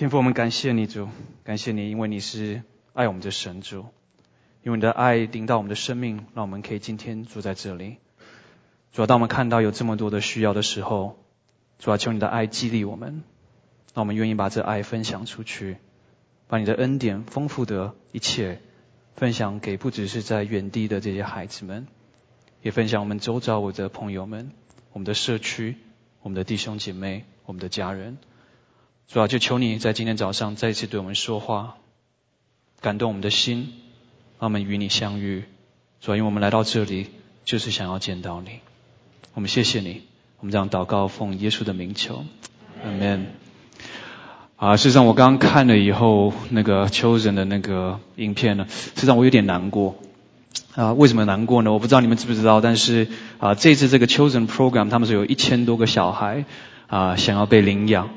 天父，我们感谢你主，感谢你，因为你是爱我们的神主，因为你的爱领导我们的生命，让我们可以今天住在这里。主要当我们看到有这么多的需要的时候，主要求你的爱激励我们，让我们愿意把这爱分享出去，把你的恩典丰富的一切分享给不只是在远地的这些孩子们，也分享我们周遭我的朋友们、我们的社区、我们的弟兄姐妹、我们的家人。主要就求你在今天早上再一次对我们说话，感动我们的心，让我们与你相遇。主要因为我们来到这里就是想要见到你。我们谢谢你，我们这样祷告，奉耶稣的名求，Amen。啊，事实上我刚刚看了以后，那个秋人的那个影片呢，实际上我有点难过。啊，为什么难过呢？我不知道你们知不知道，但是啊，这次这个秋人 program，他们是有一千多个小孩啊，想要被领养。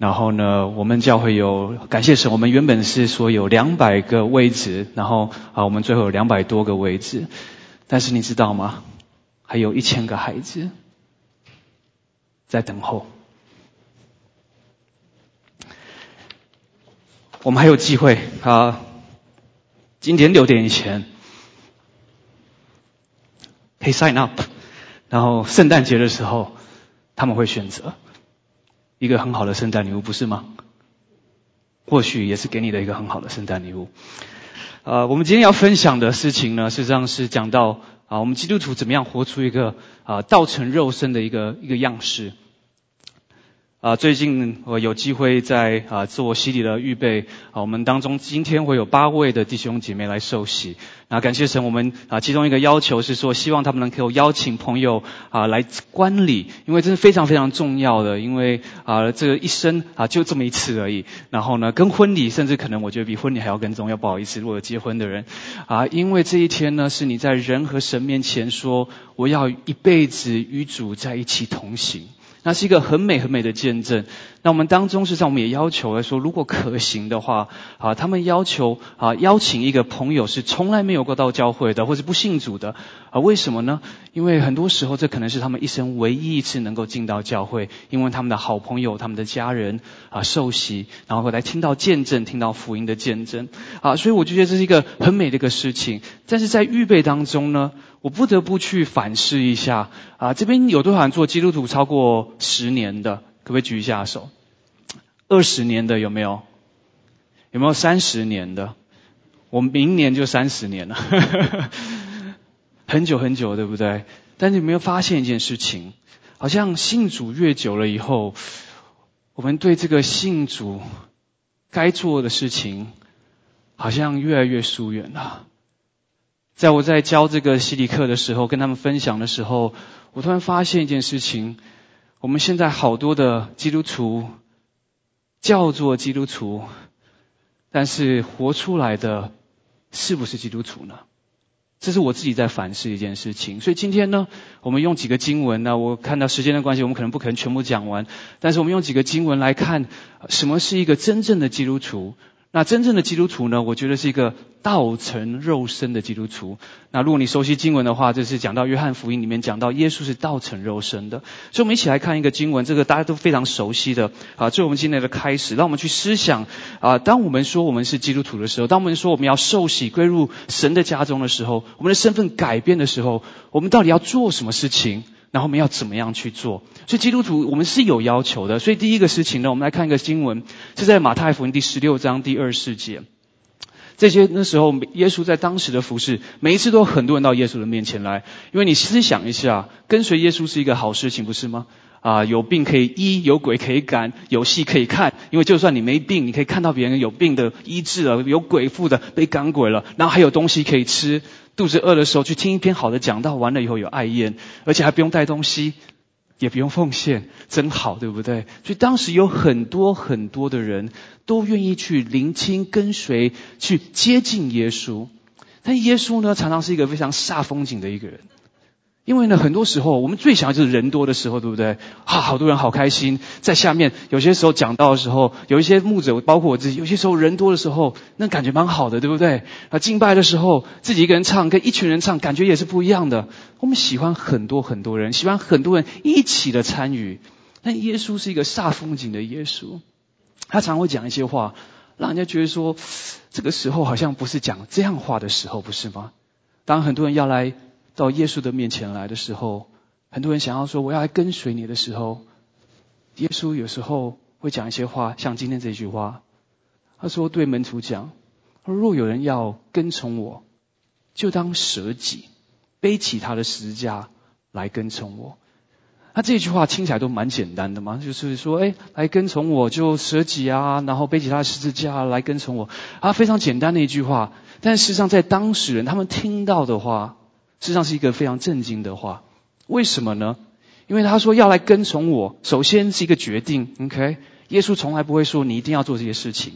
然后呢，我们教会有感谢神，我们原本是说有两百个位置，然后啊，我们最后有两百多个位置，但是你知道吗？还有一千个孩子在等候。我们还有机会啊！今天六点以前可以 sign up，然后圣诞节的时候他们会选择一个很好的圣诞礼物，不是吗？或许也是给你的一个很好的圣诞礼物。呃，我们今天要分享的事情呢，实际上是讲到。啊，我们基督徒怎么样活出一个啊道成肉身的一个一个样式？啊，最近我有机会在啊做洗礼的预备啊，我们当中今天会有八位的弟兄姐妹来受洗。那感谢神，我们啊其中一个要求是说，希望他们能够邀请朋友啊来观礼，因为这是非常非常重要的，因为啊这个一生啊就这么一次而已。然后呢，跟婚礼甚至可能我觉得比婚礼还要更重要。不好意思，如果有结婚的人啊，因为这一天呢是你在人和神面前说，我要一辈子与主在一起同行。那是一个很美很美的见证。那我们当中实际上我们也要求来说，如果可行的话，啊，他们要求啊邀请一个朋友是从来没有过到教会的，或是不信主的，啊，为什么呢？因为很多时候这可能是他们一生唯一一次能够进到教会，因为他们的好朋友、他们的家人啊受洗，然后来听到见证、听到福音的见证，啊，所以我就觉得这是一个很美的一个事情。但是在预备当中呢，我不得不去反思一下，啊，这边有多少人做基督徒超过十年的？可不可以举一下手？二十年的有没有？有没有三十年的？我们明年就三十年了，很久很久，对不对？但是有没有发现一件事情？好像信主越久了以后，我们对这个信主该做的事情，好像越来越疏远了。在我在教这个洗礼课的时候，跟他们分享的时候，我突然发现一件事情。我们现在好多的基督徒叫做基督徒，但是活出来的是不是基督徒呢？这是我自己在反思一件事情。所以今天呢，我们用几个经文呢？我看到时间的关系，我们可能不可能全部讲完，但是我们用几个经文来看，什么是一个真正的基督徒。那真正的基督徒呢？我觉得是一个道成肉身的基督徒。那如果你熟悉经文的话，这是讲到约翰福音里面讲到耶稣是道成肉身的。所以，我们一起来看一个经文，这个大家都非常熟悉的啊，这是我们今天的开始。让我们去思想啊，当我们说我们是基督徒的时候，当我们说我们要受洗归入神的家中的时候，我们的身份改变的时候，我们到底要做什么事情？然后我们要怎么样去做？所以基督徒我们是有要求的。所以第一个事情呢，我们来看一个经文，是在马太福音第十六章第二四节。这些那时候耶稣在当时的服饰，每一次都有很多人到耶稣的面前来，因为你思想一下，跟随耶稣是一个好事情，不是吗？啊，有病可以医，有鬼可以赶，有戏可以看。因为就算你没病，你可以看到别人有病的医治了，有鬼附的被赶鬼了，然后还有东西可以吃。肚子饿的时候去听一篇好的讲道，完了以后有爱宴，而且还不用带东西，也不用奉献，真好，对不对？所以当时有很多很多的人都愿意去聆听、跟随、去接近耶稣。但耶稣呢，常常是一个非常煞风景的一个人。因为呢，很多时候我们最想要就是人多的时候，对不对？啊，好多人好开心，在下面有些时候讲到的时候，有一些牧者，包括我自己，有些时候人多的时候，那感觉蛮好的，对不对？啊，敬拜的时候自己一个人唱，跟一群人唱，感觉也是不一样的。我们喜欢很多很多人，喜欢很多人一起的参与。但耶稣是一个煞风景的耶稣。他常会讲一些话，让人家觉得说，这个时候好像不是讲这样话的时候，不是吗？当很多人要来到耶稣的面前来的时候，很多人想要说我要来跟随你的时候，耶稣有时候会讲一些话，像今天这句话，他说对门徒讲：若有人要跟从我，就当舍己，背起他的十字架来跟从我。那这句话听起来都蛮简单的嘛，就是说，哎，来跟从我就舍己啊，然后背起他的十字架来跟从我啊，非常简单的一句话。但事实上，在当事人他们听到的话，实际上是一个非常震惊的话。为什么呢？因为他说要来跟从我，首先是一个决定。OK，耶稣从来不会说你一定要做这些事情，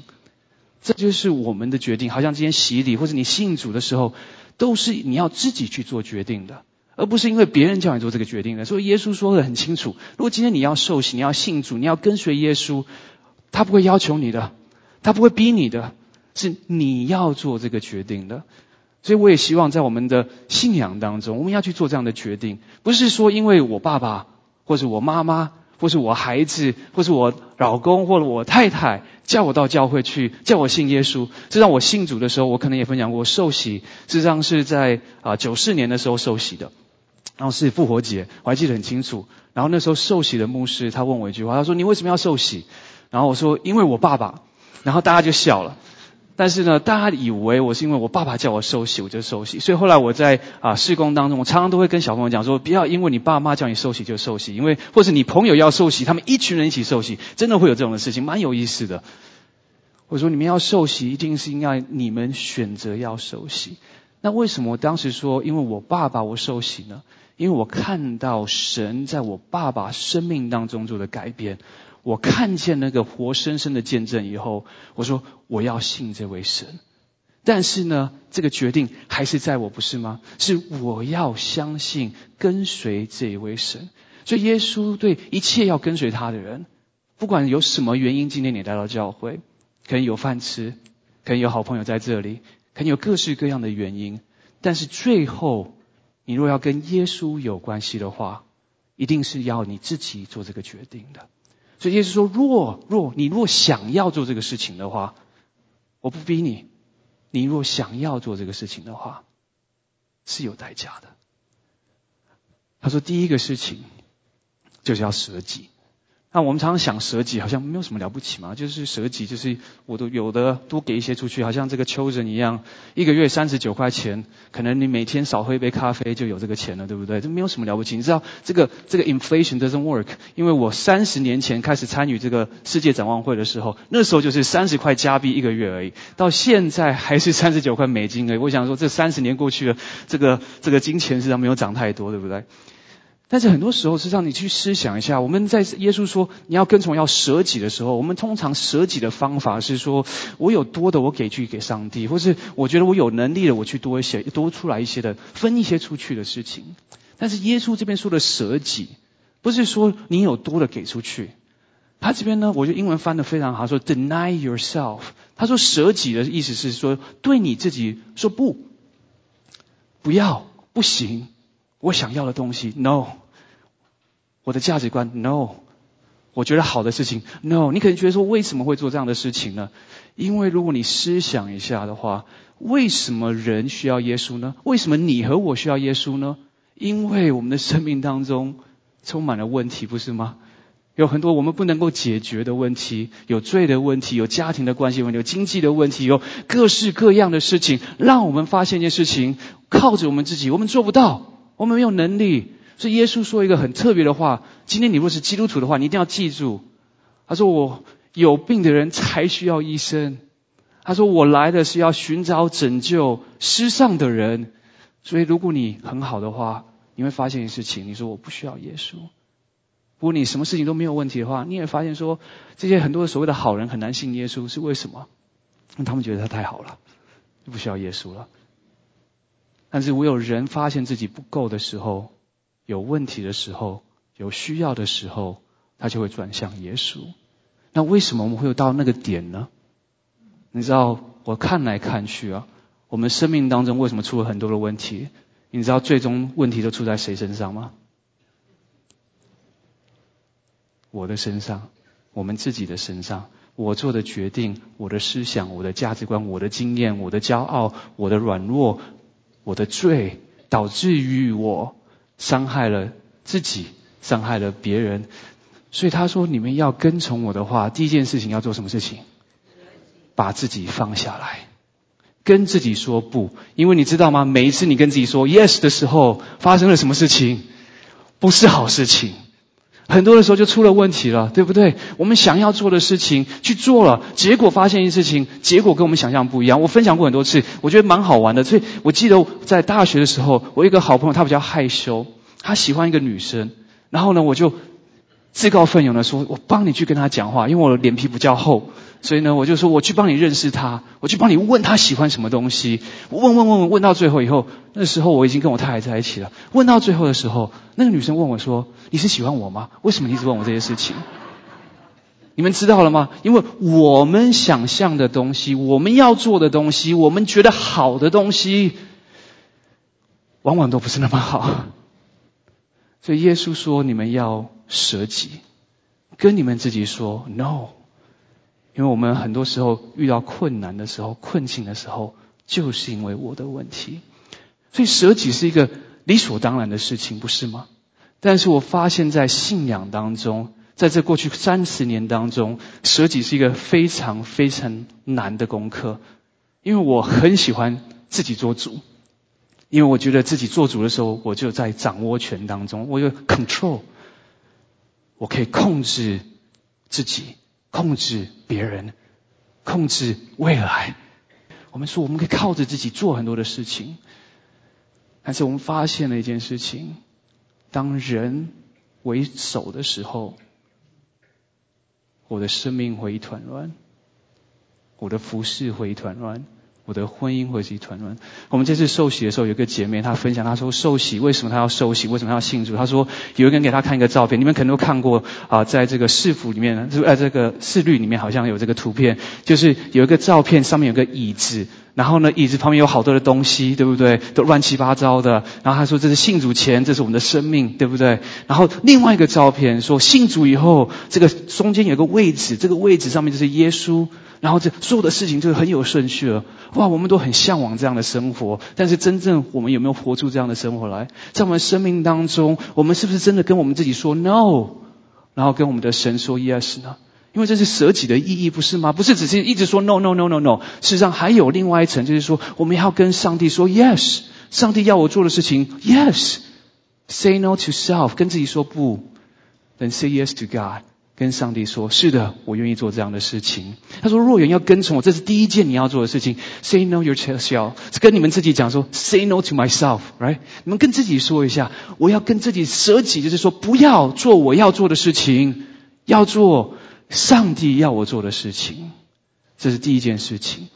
这就是我们的决定。好像今天洗礼或者你信主的时候，都是你要自己去做决定的。而不是因为别人叫你做这个决定的，所以耶稣说的很清楚：如果今天你要受洗，你要信主，你要跟随耶稣，他不会要求你的，他不会逼你的，是你要做这个决定的。所以我也希望在我们的信仰当中，我们要去做这样的决定，不是说因为我爸爸，或是我妈妈，或是我孩子，或是我老公，或者我太太叫我到教会去，叫我信耶稣。这让我信主的时候，我可能也分享过，受洗实际上是在啊九四年的时候受洗的。然后是复活节，我还记得很清楚。然后那时候受洗的牧师他问我一句话，他说：“你为什么要受洗？”然后我说：“因为我爸爸。”然后大家就笑了。但是呢，大家以为我是因为我爸爸叫我受洗，我就受洗。所以后来我在啊施工当中，我常常都会跟小朋友讲说：“不要因为你爸妈叫你受洗就受洗，因为或是你朋友要受洗，他们一群人一起受洗，真的会有这种的事情，蛮有意思的。”我说：“你们要受洗，一定是应该你们选择要受洗。那为什么我当时说因为我爸爸我受洗呢？”因为我看到神在我爸爸生命当中做的改变，我看见那个活生生的见证以后，我说我要信这位神。但是呢，这个决定还是在我，不是吗？是我要相信跟随这一位神。所以耶稣对一切要跟随他的人，不管有什么原因，今天你来到教会，可能有饭吃，可能有好朋友在这里，可能有各式各样的原因，但是最后。你若要跟耶稣有关系的话，一定是要你自己做这个决定的。所以耶稣说：若若你若想要做这个事情的话，我不逼你。你若想要做这个事情的话，是有代价的。他说：第一个事情就是要舍己。那我们常常想舍己，好像没有什么了不起嘛，就是舍己，就是我都有的多给一些出去，好像这个秋人一样，一个月三十九块钱，可能你每天少喝一杯咖啡就有这个钱了，对不对？这没有什么了不起。你知道这个这个 inflation doesn't work，因为我三十年前开始参与这个世界展望会的时候，那时候就是三十块加币一个月而已，到现在还是三十九块美金而已。我想说，这三十年过去了，这个这个金钱实际上没有涨太多，对不对？但是很多时候是让你去思想一下，我们在耶稣说你要跟从要舍己的时候，我们通常舍己的方法是说，我有多的我给去给上帝，或是我觉得我有能力的我去多一些多出来一些的分一些出去的事情。但是耶稣这边说的舍己，不是说你有多的给出去，他这边呢，我觉得英文翻的非常好，说 deny yourself。他说舍己的意思是说对你自己说不，不要，不行。我想要的东西，no；我的价值观，no；我觉得好的事情，no。你可能觉得说，为什么会做这样的事情呢？因为如果你思想一下的话，为什么人需要耶稣呢？为什么你和我需要耶稣呢？因为我们的生命当中充满了问题，不是吗？有很多我们不能够解决的问题，有罪的问题，有家庭的关系问题，有经济的问题，有各式各样的事情，让我们发现一件事情：靠着我们自己，我们做不到。我们没有能力，所以耶稣说一个很特别的话。今天你若是基督徒的话，你一定要记住。他说：“我有病的人才需要医生。”他说：“我来的是要寻找拯救失丧的人。”所以如果你很好的话，你会发现一件事情：你说我不需要耶稣。如果你什么事情都没有问题的话，你也发现说这些很多所谓的好人很难信耶稣，是为什么？因为他们觉得他太好了，就不需要耶稣了。但是，唯有人发现自己不够的时候，有问题的时候，有需要的时候，他就会转向耶稣。那为什么我们会有到那个点呢？你知道，我看来看去啊，我们生命当中为什么出了很多的问题？你知道，最终问题都出在谁身上吗？我的身上，我们自己的身上。我做的决定、我的思想、我的价值观、我的经验、我的骄傲、我的软弱、我的罪，导致于我伤害了自己，伤害了别人。所以他说：“你们要跟从我的话，第一件事情要做什么事情？把自己放下来，跟自己说不。因为你知道吗？每一次你跟自己说 yes 的时候，发生了什么事情？不是好事情。”很多的时候就出了问题了，对不对？我们想要做的事情去做了，结果发现一事情，结果跟我们想象不一样。我分享过很多次，我觉得蛮好玩的。所以我记得在大学的时候，我一个好朋友，他比较害羞，他喜欢一个女生，然后呢，我就。自告奋勇的说：“我帮你去跟他讲话，因为我脸皮比较厚，所以呢，我就说我去帮你认识他，我去帮你问他喜欢什么东西。问问问问，问到最后以后，那时候我已经跟我太太在一起了。问到最后的时候，那个女生问我说：‘你是喜欢我吗？为什么一直问我这些事情？’你们知道了吗？因为我们想象的东西，我们要做的东西，我们觉得好的东西，往往都不是那么好。所以耶稣说：‘你们要。’舍己，跟你们自己说 no，因为我们很多时候遇到困难的时候、困境的时候，就是因为我的问题。所以舍己是一个理所当然的事情，不是吗？但是我发现，在信仰当中，在这过去三十年当中，舍己是一个非常非常难的功课。因为我很喜欢自己做主，因为我觉得自己做主的时候，我就在掌握权当中，我有 control。我可以控制自己，控制别人，控制未来。我们说，我们可以靠着自己做很多的事情，但是我们发现了一件事情：当人为首的时候，我的生命会一团乱，我的服饰会一团乱。我的婚姻会是一团乱。我们这次受洗的时候，有个姐妹她分享，她说受洗为什么她要受洗？为什么要庆祝？她说有一个人给她看一个照片，你们可能都看过啊，在这个市府里面，是不？在，这个市律里面好像有这个图片，就是有一个照片上面有个椅子，然后呢椅子旁边有好多的东西，对不对？都乱七八糟的。然后他说这是信主前，这是我们的生命，对不对？然后另外一个照片说信主以后，这个中间有个位置，这个位置上面就是耶稣。然后这所有的事情就很有顺序了。哇，我们都很向往这样的生活，但是真正我们有没有活出这样的生活来？在我们生命当中，我们是不是真的跟我们自己说 no，然后跟我们的神说 yes 呢？因为这是舍己的意义，不是吗？不是只是一直说 no no no no no，事实上还有另外一层，就是说我们要跟上帝说 yes，上帝要我做的事情 yes，say no to self，跟自己说不，then say yes to God。跟上帝说：“是的，我愿意做这样的事情。”他说：“若人要跟从我，这是第一件你要做的事情。Say no your self，是跟你们自己讲说：Say no to myself，right？你们跟自己说一下，我要跟自己舍己，就是说不要做我要做的事情，要做上帝要我做的事情。这是第一件事情，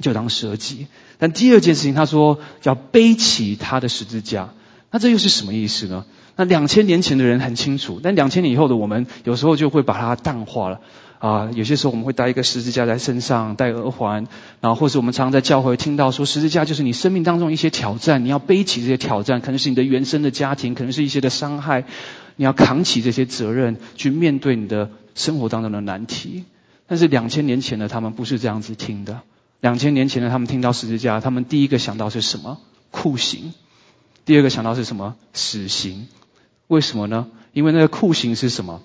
就当舍己。但第二件事情，他说要背起他的十字架。那这又是什么意思呢？”那两千年前的人很清楚，但两千年以后的我们，有时候就会把它淡化了。啊，有些时候我们会带一个十字架在身上，戴耳环，然后或是我们常常在教会听到说，十字架就是你生命当中一些挑战，你要背起这些挑战，可能是你的原生的家庭，可能是一些的伤害，你要扛起这些责任，去面对你的生活当中的难题。但是两千年前的他们不是这样子听的，两千年前的他们听到十字架，他们第一个想到是什么？酷刑。第二个想到是什么？死刑。为什么呢？因为那个酷刑是什么？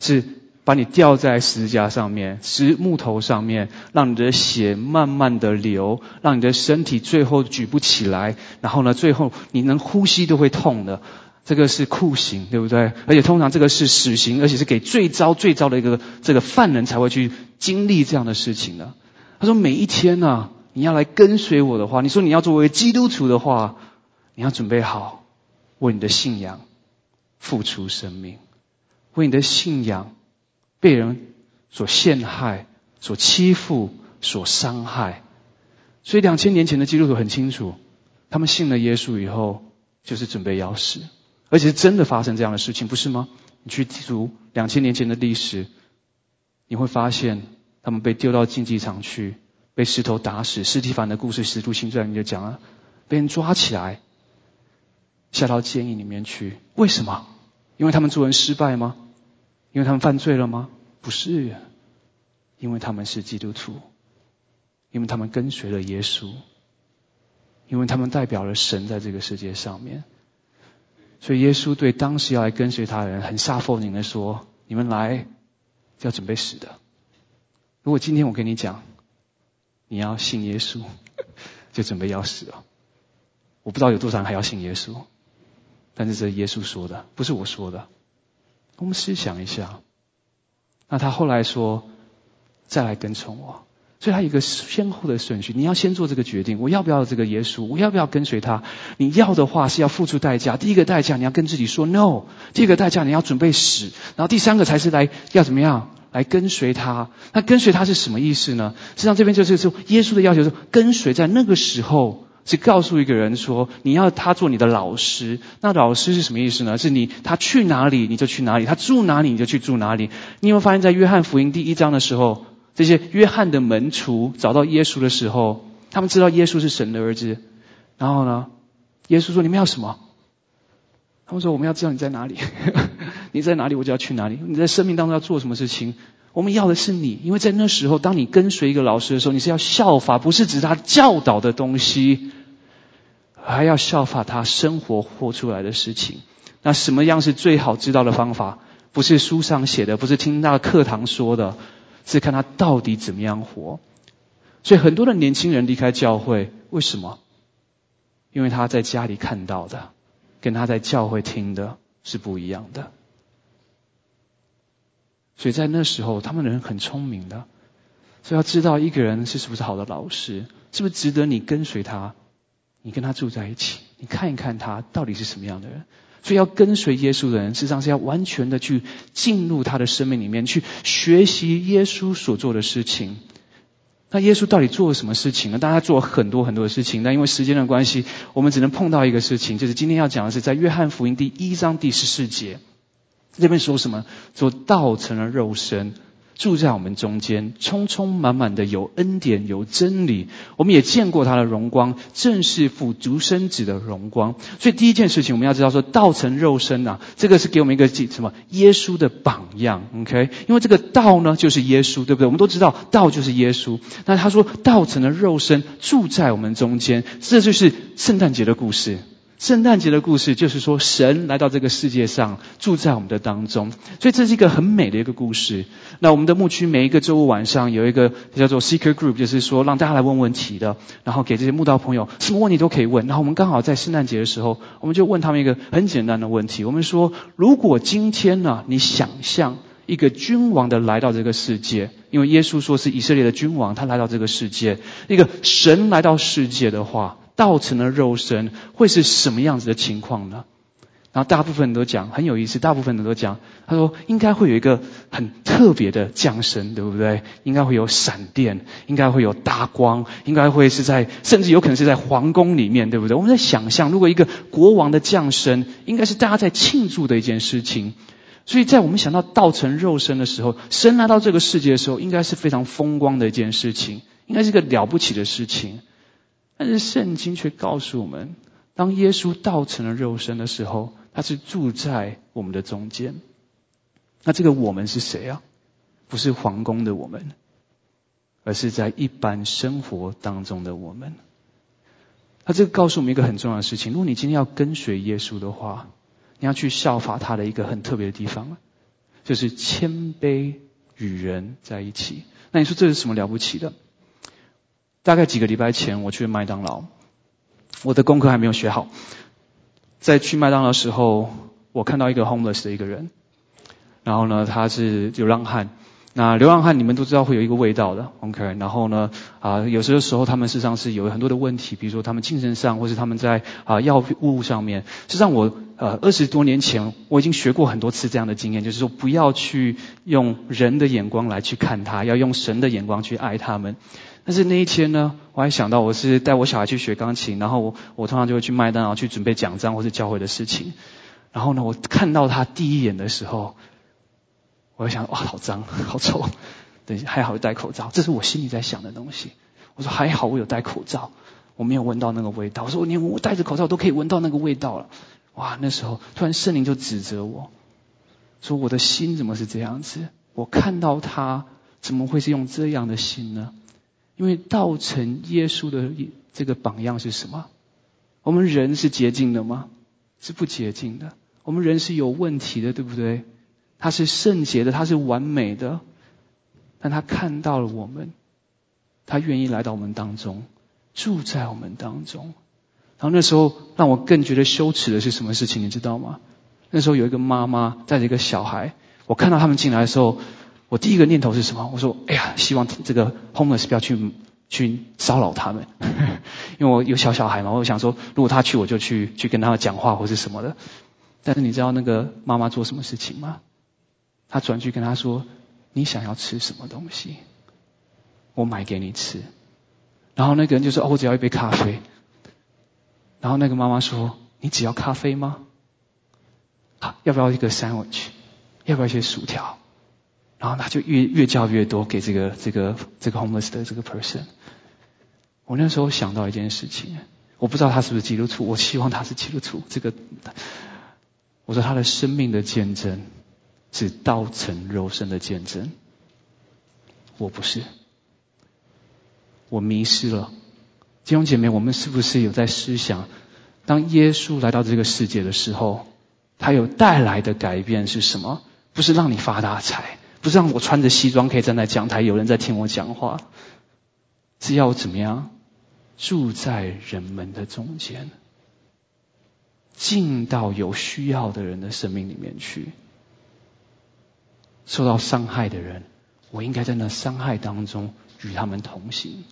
是把你吊在十字架上面，石木头上面，让你的血慢慢的流，让你的身体最后举不起来，然后呢，最后你能呼吸都会痛的。这个是酷刑，对不对？而且通常这个是死刑，而且是给最糟最糟的一个这个犯人才会去经历这样的事情的。他说：每一天呢，你要来跟随我的话，你说你要作为基督徒的话，你要准备好。为你的信仰付出生命，为你的信仰被人所陷害、所欺负、所伤害。所以两千年前的基督徒很清楚，他们信了耶稣以后，就是准备要死，而且是真的发生这样的事情，不是吗？你去读两千年前的历史，你会发现他们被丢到竞技场去，被石头打死。斯蒂凡的故事，《十徒行传》里就讲了，被人抓起来。下到监狱里面去，为什么？因为他们做人失败吗？因为他们犯罪了吗？不是，因为他们是基督徒，因为他们跟随了耶稣，因为他们代表了神在这个世界上面。所以耶稣对当时要来跟随他的人很煞风景的说：“你们来要准备死的。如果今天我跟你讲，你要信耶稣，就准备要死了。我不知道有多少人还要信耶稣，但是这耶稣说的，不是我说的。我们思想一下。那他后来说：再来跟从我。”所以他有一个先后的顺序，你要先做这个决定，我要不要这个耶稣？我要不要跟随他？你要的话是要付出代价。第一个代价你要跟自己说 no，第二个代价你要准备死，然后第三个才是来要怎么样来跟随他？那跟随他是什么意思呢？实际上这边就是说，耶稣的要求是跟随，在那个时候是告诉一个人说，你要他做你的老师。那老师是什么意思呢？是你他去哪里你就去哪里，他住哪里你就去住哪里。你有没有发现，在约翰福音第一章的时候？这些约翰的门徒找到耶稣的时候，他们知道耶稣是神的儿子。然后呢，耶稣说：“你们要什么？”他们说：“我们要知道你在哪里，你在哪里，我就要去哪里。你在生命当中要做什么事情？我们要的是你，因为在那时候，当你跟随一个老师的时候，你是要效法，不是指他教导的东西，还要效法他生活活出来的事情。那什么样是最好知道的方法？不是书上写的，不是听那个课堂说的。”是看他到底怎么样活，所以很多的年轻人离开教会，为什么？因为他在家里看到的，跟他在教会听的是不一样的。所以在那时候，他们人很聪明的，所以要知道一个人是是不是好的老师，是不是值得你跟随他，你跟他住在一起，你看一看他到底是什么样的人。所以要跟随耶稣的人，实际上是要完全的去进入他的生命里面，去学习耶稣所做的事情。那耶稣到底做了什么事情呢？大家做了很多很多的事情，但因为时间的关系，我们只能碰到一个事情，就是今天要讲的是在约翰福音第一章第十四节，这边说什么？说道成了肉身。住在我们中间，充充满满的有恩典有真理，我们也见过他的荣光，正是父独生子的荣光。所以第一件事情，我们要知道说，道成肉身啊，这个是给我们一个什么耶稣的榜样，OK？因为这个道呢，就是耶稣，对不对？我们都知道道就是耶稣。那他说道成了肉身，住在我们中间，这就是圣诞节的故事。圣诞节的故事就是说，神来到这个世界上，住在我们的当中，所以这是一个很美的一个故事。那我们的牧区每一个周五晚上有一个叫做 Seeker Group，就是说让大家来问问题的，然后给这些牧道朋友什么问题都可以问。然后我们刚好在圣诞节的时候，我们就问他们一个很简单的问题：我们说，如果今天呢，你想象一个君王的来到这个世界，因为耶稣说是以色列的君王，他来到这个世界，一个神来到世界的话。道成了肉身会是什么样子的情况呢？然后大部分人都讲很有意思，大部分人都讲，他说应该会有一个很特别的降生，对不对？应该会有闪电，应该会有大光，应该会是在，甚至有可能是在皇宫里面，对不对？我们在想象，如果一个国王的降生，应该是大家在庆祝的一件事情。所以在我们想到道成肉身的时候，神来到这个世界的时候，应该是非常风光的一件事情，应该是个了不起的事情。但是圣经却告诉我们，当耶稣道成了肉身的时候，他是住在我们的中间。那这个我们是谁啊？不是皇宫的我们，而是在一般生活当中的我们。他这个告诉我们一个很重要的事情：如果你今天要跟随耶稣的话，你要去效法他的一个很特别的地方，就是谦卑与人在一起。那你说这是什么了不起的？大概几个礼拜前，我去麦当劳，我的功课还没有学好。在去麦当劳时候，我看到一个 homeless 的一个人，然后呢，他是流浪汉。那流浪汉你们都知道会有一个味道的，OK？然后呢，啊，有些时候他们事实上是有很多的问题，比如说他们精神上，或是他们在啊药物上面。实际上我呃二十多年前我已经学过很多次这样的经验，就是说不要去用人的眼光来去看他，要用神的眼光去爱他们。但是那一天呢，我还想到我是带我小孩去学钢琴，然后我我通常就会去麦当劳去准备奖章或是教会的事情。然后呢，我看到他第一眼的时候，我就想哇，好脏，好臭。等一下还好戴口罩，这是我心里在想的东西。我说还好我有戴口罩，我没有闻到那个味道。我说我连我戴着口罩都可以闻到那个味道了。哇，那时候突然圣灵就指责我说我的心怎么是这样子？我看到他。怎么会是用这样的心呢？因为道成耶稣的这个榜样是什么？我们人是洁净的吗？是不洁净的。我们人是有问题的，对不对？他是圣洁的，他是完美的，但他看到了我们，他愿意来到我们当中，住在我们当中。然后那时候让我更觉得羞耻的是什么事情？你知道吗？那时候有一个妈妈带着一个小孩，我看到他们进来的时候。我第一个念头是什么？我说：“哎呀，希望这个 homeless 不要去去骚扰他们，因为我有小小孩嘛。我想说，如果他去，我就去去跟他们讲话或是什么的。但是你知道那个妈妈做什么事情吗？她转去跟他说：‘你想要吃什么东西？我买给你吃。’然后那个人就说：‘哦，我只要一杯咖啡。’然后那个妈妈说：‘你只要咖啡吗？好，要不要一个 sandwich？要不要一些薯条？’然后他就越越叫越多给这个这个这个 homeless 的这个 person。我那时候想到一件事情，我不知道他是不是基督徒，我希望他是基督徒。这个，我说他的生命的见证是道成肉身的见证，我不是，我迷失了。弟兄姐妹，我们是不是有在思想，当耶稣来到这个世界的时候，他有带来的改变是什么？不是让你发大财。不是让我穿着西装可以站在讲台，有人在听我讲话，是要怎么样住在人们的中间，进到有需要的人的生命里面去。受到伤害的人，我应该在那伤害当中与他们同行。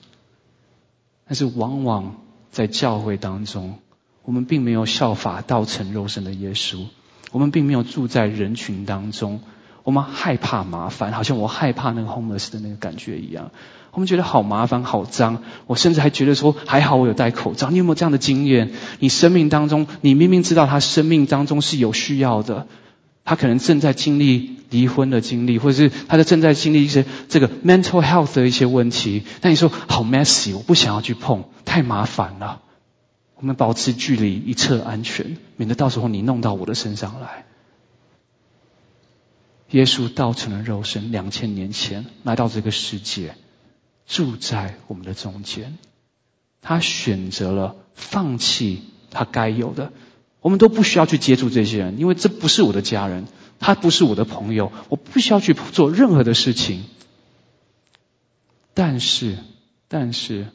但是往往在教会当中，我们并没有效法道成肉身的耶稣，我们并没有住在人群当中。我们害怕麻烦，好像我害怕那个 homeless 的那个感觉一样。我们觉得好麻烦、好脏。我甚至还觉得说，还好我有戴口罩。你有没有这样的经验？你生命当中，你明明知道他生命当中是有需要的，他可能正在经历离婚的经历，或者是他在正在经历一些这个 mental health 的一些问题。但你说好 messy，我不想要去碰，太麻烦了。我们保持距离，一侧安全，免得到时候你弄到我的身上来。耶稣道成了肉身，两千年前来到这个世界，住在我们的中间。他选择了放弃他该有的，我们都不需要去接触这些人，因为这不是我的家人，他不是我的朋友，我不需要去做任何的事情。但是，但是，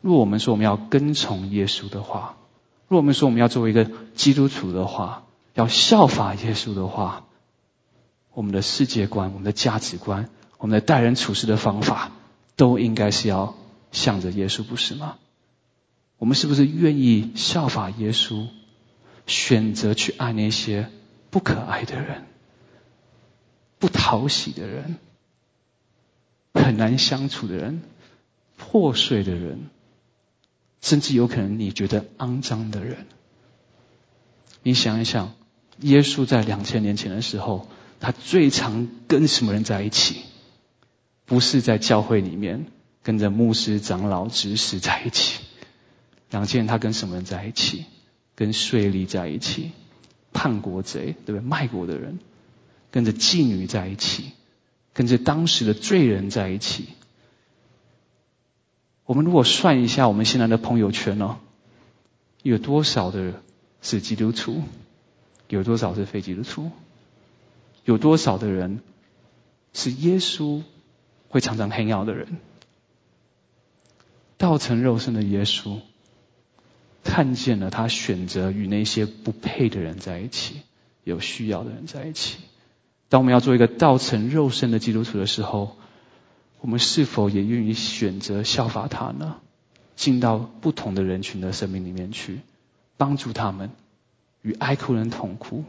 若我们说我们要跟从耶稣的话，若我们说我们要作为一个基督徒的话，要效法耶稣的话。我们的世界观、我们的价值观、我们的待人处事的方法，都应该是要向着耶稣，不是吗？我们是不是愿意效法耶稣，选择去爱那些不可爱的人、不讨喜的人、很难相处的人、破碎的人，甚至有可能你觉得肮脏的人？你想一想，耶稣在两千年前的时候。他最常跟什么人在一起？不是在教会里面跟着牧师、长老、执事在一起。两千年他跟什么人在一起？跟税吏在一起，叛国贼，对不对？卖国的人，跟着妓女在一起，跟着当时的罪人在一起。我们如果算一下我们现在的朋友圈呢，有多少的是基督徒？有多少是非基督徒？有多少的人是耶稣会常常黑耀的人？道成肉身的耶稣看见了他选择与那些不配的人在一起，有需要的人在一起。当我们要做一个道成肉身的基督徒的时候，我们是否也愿意选择效法他呢？进到不同的人群的生命里面去，帮助他们与哀哭人同哭。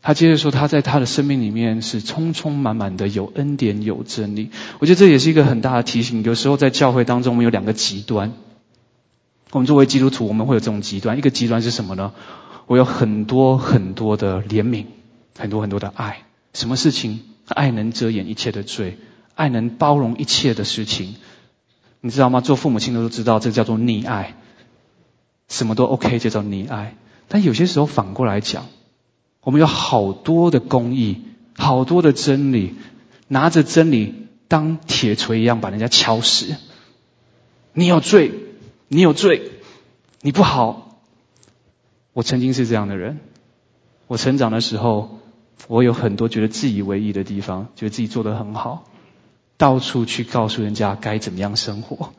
他接着说，他在他的生命里面是充充满满的有恩典有真理。我觉得这也是一个很大的提醒。有时候在教会当中，我们有两个极端。我们作为基督徒，我们会有这种极端。一个极端是什么呢？我有很多很多的怜悯，很多很多的爱。什么事情？爱能遮掩一切的罪，爱能包容一切的事情。你知道吗？做父母亲的都知道，这叫做溺爱。什么都 OK，就叫溺爱。但有些时候反过来讲。我们有好多的公义，好多的真理，拿着真理当铁锤一样把人家敲死。你有罪，你有罪，你不好。我曾经是这样的人。我成长的时候，我有很多觉得自以为意的地方，觉得自己做得很好，到处去告诉人家该怎么样生活。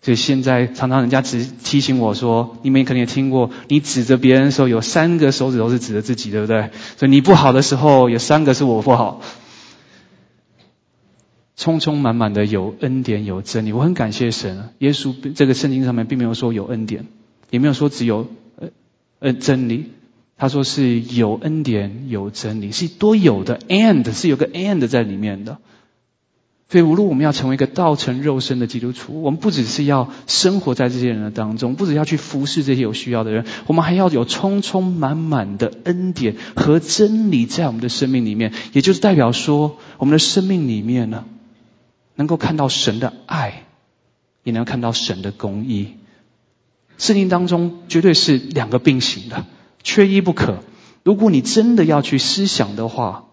所以现在常常人家只提醒我说，你们可能也听过，你指着别人的时候有三个手指头是指着自己，对不对？所以你不好的时候有三个是我不好。充充满满的有恩典有真理，我很感谢神。耶稣这个圣经上面并没有说有恩典，也没有说只有呃呃真理。他说是有恩典有真理，是多有的，and 是有个 and 在里面的。所以，无论我们要成为一个道成肉身的基督徒，我们不只是要生活在这些人的当中，不只要去服侍这些有需要的人，我们还要有充充满满的恩典和真理在我们的生命里面。也就是代表说，我们的生命里面呢，能够看到神的爱，也能看到神的公义。圣经当中绝对是两个并行的。缺一不可。如果你真的要去思想的话，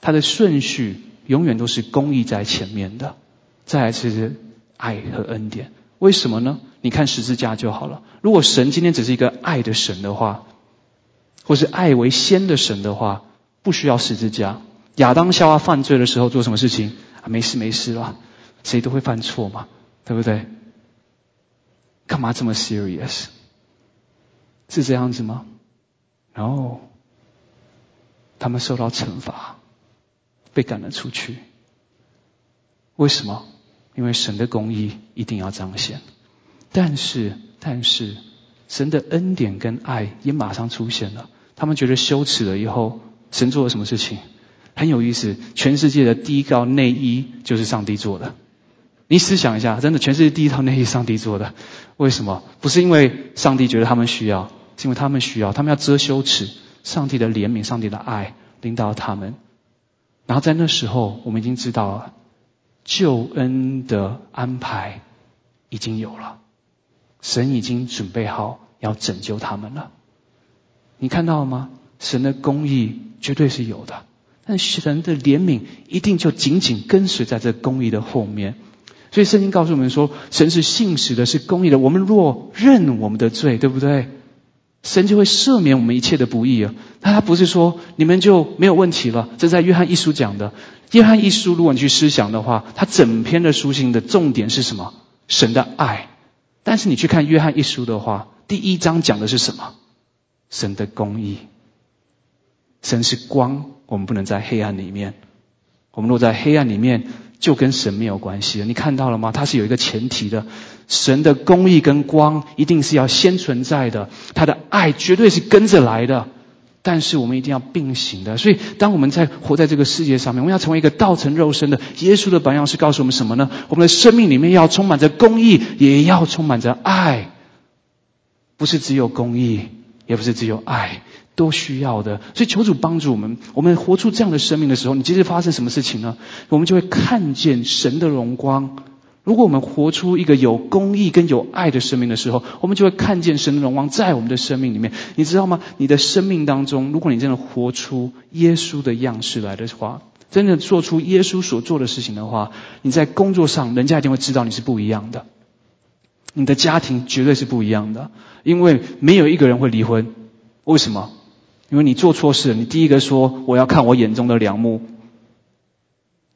它的顺序永远都是公义在前面的，再来是爱和恩典。为什么呢？你看十字架就好了。如果神今天只是一个爱的神的话，或是爱为先的神的话，不需要十字架。亚当夏娃犯罪的时候做什么事情啊？没事没事了，谁都会犯错嘛，对不对？干嘛这么 serious？是这样子吗？然后，他们受到惩罚，被赶了出去。为什么？因为神的公义一定要彰显。但是，但是，神的恩典跟爱也马上出现了。他们觉得羞耻了以后，神做了什么事情？很有意思。全世界的第一套内衣就是上帝做的。你思想一下，真的，全世界第一套内衣上帝做的。为什么？不是因为上帝觉得他们需要。是因为他们需要，他们要遮羞耻，上帝的怜悯，上帝的爱领导他们。然后在那时候，我们已经知道了救恩的安排已经有了，神已经准备好要拯救他们了。你看到了吗？神的公义绝对是有的，但神的怜悯一定就紧紧跟随在这公义的后面。所以圣经告诉我们说，神是信实的，是公义的。我们若认我们的罪，对不对？神就会赦免我们一切的不义啊！那他不是说你们就没有问题了？这在约翰一书讲的。约翰一书，如果你去思想的话，他整篇的书信的重点是什么？神的爱。但是你去看约翰一书的话，第一章讲的是什么？神的公义。神是光，我们不能在黑暗里面。我们落在黑暗里面。就跟神没有关系了，你看到了吗？它是有一个前提的，神的公义跟光一定是要先存在的，他的爱绝对是跟着来的，但是我们一定要并行的。所以，当我们在活在这个世界上面，我们要成为一个道成肉身的耶稣的榜样，是告诉我们什么呢？我们的生命里面要充满着公义，也要充满着爱，不是只有公义，也不是只有爱。都需要的，所以求主帮助我们。我们活出这样的生命的时候，你接着发生什么事情呢？我们就会看见神的荣光。如果我们活出一个有公义跟有爱的生命的时候，我们就会看见神的荣光在我们的生命里面。你知道吗？你的生命当中，如果你真的活出耶稣的样式来的话，真的做出耶稣所做的事情的话，你在工作上，人家一定会知道你是不一样的。你的家庭绝对是不一样的，因为没有一个人会离婚。为什么？因为你做错事，你第一个说我要看我眼中的良木，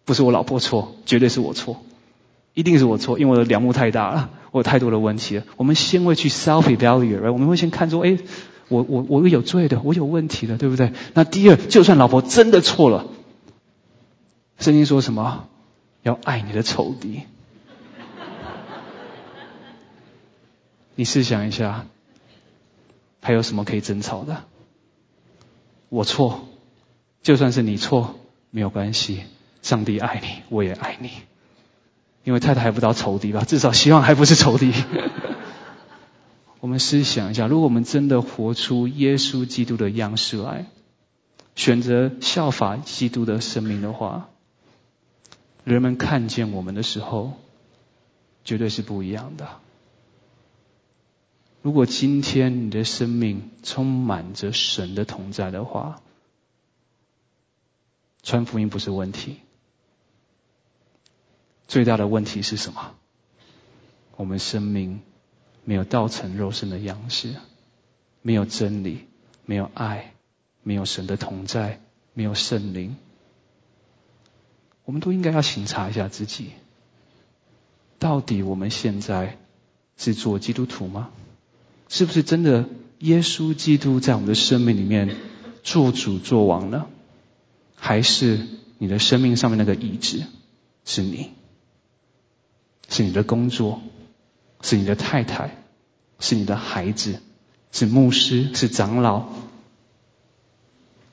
不是我老婆错，绝对是我错，一定是我错，因为我的良木太大了，我有太多的问题了。我们先会去 self evaluate，我们会先看出，哎，我我我有罪的，我有问题的，对不对？那第二，就算老婆真的错了，圣经说什么？要爱你的仇敌。你试想一下，还有什么可以争吵的？我错，就算是你错，没有关系。上帝爱你，我也爱你。因为太太还不到仇敌吧，至少希望还不是仇敌。我们思想一下，如果我们真的活出耶稣基督的样式来，选择效法基督的生命的话，人们看见我们的时候，绝对是不一样的。如果今天你的生命充满着神的同在的话，传福音不是问题，最大的问题是什么？我们生命没有道成肉身的样式，没有真理，没有爱，没有神的同在，没有圣灵。我们都应该要醒察一下自己，到底我们现在是做基督徒吗？是不是真的耶稣基督在我们的生命里面做主做王呢？还是你的生命上面那个意志是你？是你的工作？是你的太太？是你的孩子？是牧师？是长老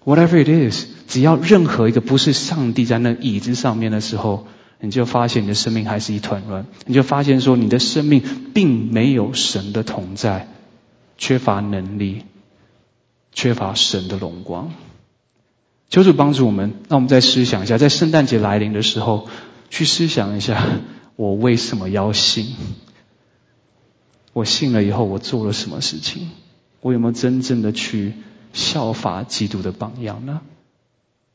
？Whatever it is。只要任何一个不是上帝在那椅子上面的时候，你就发现你的生命还是一团乱。你就发现说，你的生命并没有神的同在，缺乏能力，缺乏神的荣光。求主帮助我们，让我们再思想一下，在圣诞节来临的时候，去思想一下，我为什么要信？我信了以后，我做了什么事情？我有没有真正的去效法基督的榜样呢？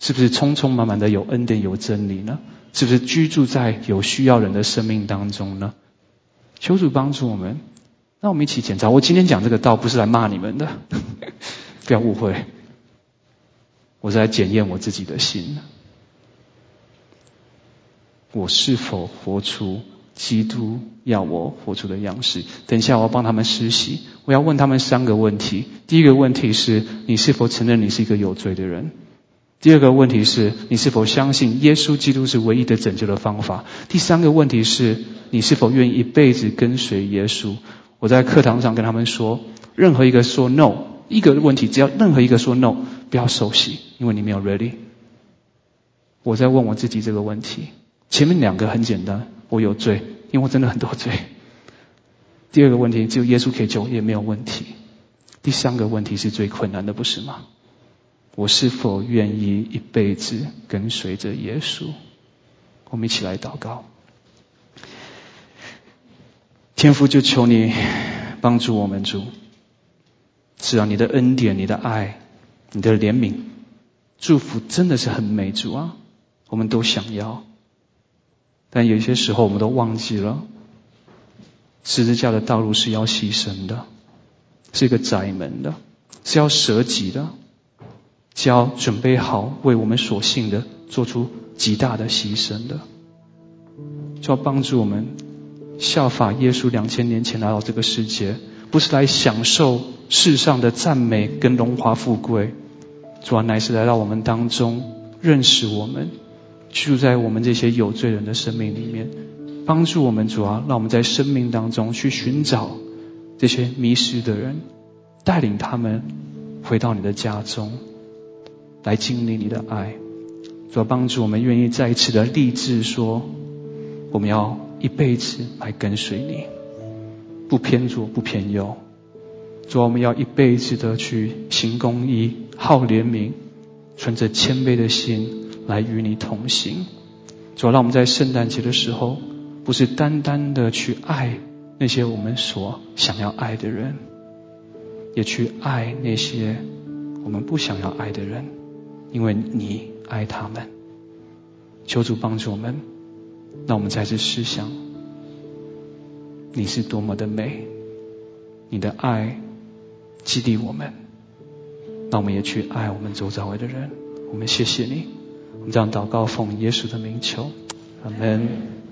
是不是匆匆忙忙的有恩典有真理呢？是不是居住在有需要人的生命当中呢？求主帮助我们，那我们一起检查。我今天讲这个道不是来骂你们的，不要误会，我是来检验我自己的心。我是否活出基督要我活出的样式？等一下我要帮他们实习，我要问他们三个问题。第一个问题是你是否承认你是一个有罪的人？第二个问题是你是否相信耶稣基督是唯一的拯救的方法？第三个问题是你是否愿意一辈子跟随耶稣？我在课堂上跟他们说，任何一个说 no，一个问题只要任何一个说 no，不要受洗，因为你没有 ready。我在问我自己这个问题，前面两个很简单，我有罪，因为我真的很多罪。第二个问题只有耶稣可以救，也没有问题。第三个问题是最困难的，不是吗？我是否愿意一辈子跟随着耶稣？我们一起来祷告。天父，就求你帮助我们主，是啊，你的恩典、你的爱、你的怜悯、祝福，真的是很美主啊！我们都想要，但有些时候我们都忘记了，十字架的道路是要牺牲的，是一个窄门的，是要舍己的。只要准备好为我们所信的做出极大的牺牲的，就要帮助我们效法耶稣两千年前来到这个世界，不是来享受世上的赞美跟荣华富贵，主要乃是来到我们当中认识我们，居住在我们这些有罪人的生命里面，帮助我们主要让我们在生命当中去寻找这些迷失的人，带领他们回到你的家中。来经历你的爱，主要帮助我们愿意再一次的立志说，我们要一辈子来跟随你，不偏左不偏右。主，我们要一辈子的去行公义、好怜悯，存着谦卑的心来与你同行。主，让我们在圣诞节的时候，不是单单的去爱那些我们所想要爱的人，也去爱那些我们不想要爱的人。因为你爱他们，求主帮助我们，那我们再次思想，你是多么的美，你的爱激励我们，那我们也去爱我们周遭的人。我们谢谢你，我们这样祷告奉耶稣的名求，阿门。